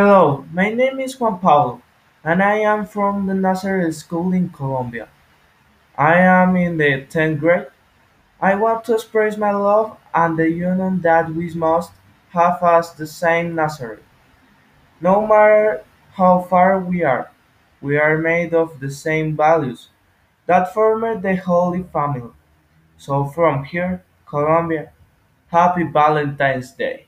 Hello, my name is Juan Pablo, and I am from the Nazareth School in Colombia. I am in the tenth grade. I want to express my love and the union that we must have as the same Nazareth. No matter how far we are, we are made of the same values that formed the Holy Family. So from here, Colombia, Happy Valentine's Day.